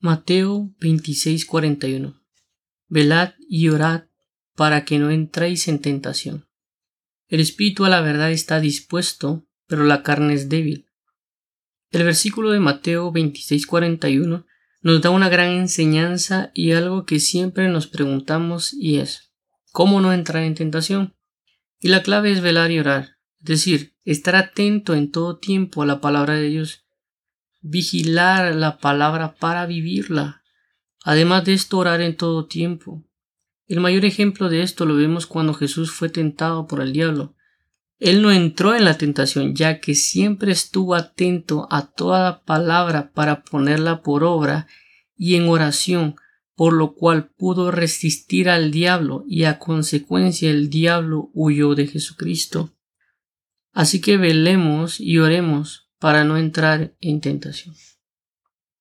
Mateo 26:41 Velad y orad para que no entréis en tentación. El espíritu a la verdad está dispuesto, pero la carne es débil. El versículo de Mateo 26:41 nos da una gran enseñanza y algo que siempre nos preguntamos y es ¿cómo no entrar en tentación? Y la clave es velar y orar, es decir, estar atento en todo tiempo a la palabra de Dios, vigilar la palabra para vivirla, además de esto orar en todo tiempo. El mayor ejemplo de esto lo vemos cuando Jesús fue tentado por el diablo. Él no entró en la tentación, ya que siempre estuvo atento a toda palabra para ponerla por obra y en oración, por lo cual pudo resistir al diablo y a consecuencia el diablo huyó de Jesucristo. Así que velemos y oremos para no entrar en tentación.